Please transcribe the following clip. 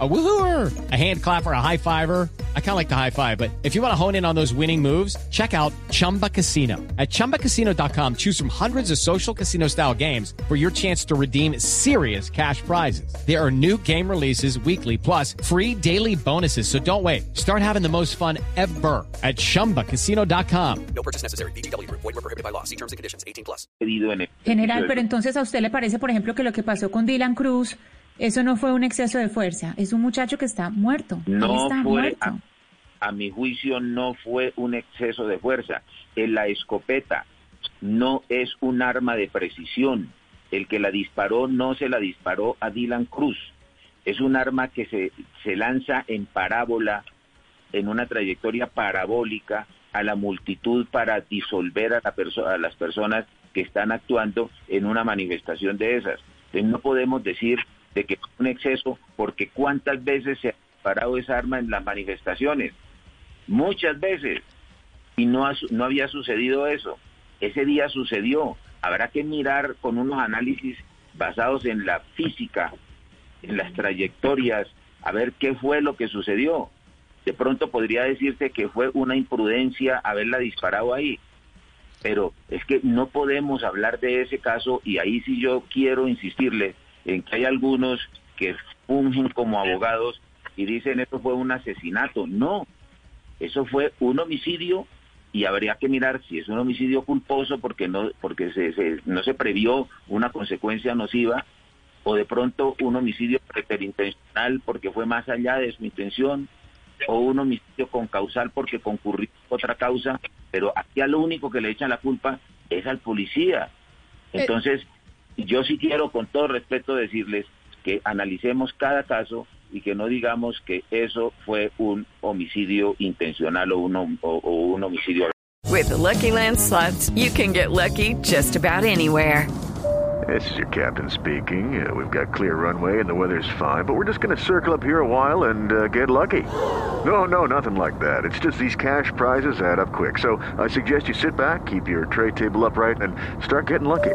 A woohooer, a hand clapper, a high fiver. I kind of like the high five, but if you want to hone in on those winning moves, check out Chumba Casino. At ChumbaCasino.com, choose from hundreds of social casino style games for your chance to redeem serious cash prizes. There are new game releases weekly, plus free daily bonuses. So don't wait. Start having the most fun ever at ChumbaCasino.com. No purchase necessary. BGW. Void were prohibited by law. See terms and conditions. 18 plus. General, pero entonces a usted le parece, por ejemplo, que lo que pasó con Dylan Cruz eso no fue un exceso de fuerza, es un muchacho que está muerto. No está fue, muerto. A, a, mi juicio, no fue un exceso de fuerza. En la escopeta no es un arma de precisión. El que la disparó no se la disparó a Dylan Cruz. Es un arma que se, se lanza en parábola, en una trayectoria parabólica a la multitud para disolver a, la a las personas que están actuando en una manifestación de esas. Entonces no podemos decir de que un exceso, porque cuántas veces se ha disparado esa arma en las manifestaciones, muchas veces, y no, no había sucedido eso. Ese día sucedió. Habrá que mirar con unos análisis basados en la física, en las trayectorias, a ver qué fue lo que sucedió. De pronto podría decirse que fue una imprudencia haberla disparado ahí, pero es que no podemos hablar de ese caso y ahí sí yo quiero insistirle en que hay algunos que fungen como abogados y dicen esto fue un asesinato. No, eso fue un homicidio y habría que mirar si es un homicidio culposo porque no porque se, se, no se previó una consecuencia nociva o de pronto un homicidio preterintencional porque fue más allá de su intención o un homicidio con causal porque concurrió otra causa, pero aquí a lo único que le echan la culpa es al policía. Entonces, yo sí quiero con todo respeto decirles que analicemos cada caso y que no digamos que eso fue un homicidio intencional o un, o, o un homicidio. With the Lucky Land slots, you can get lucky just about anywhere. This is your captain speaking. Uh, we've got clear runway and the weather's fine, but we're just going to circle up here a while and uh, get lucky. No, no, nothing like that. It's just these cash prizes add up quick. So I suggest you sit back, keep your tray table upright, and start getting lucky.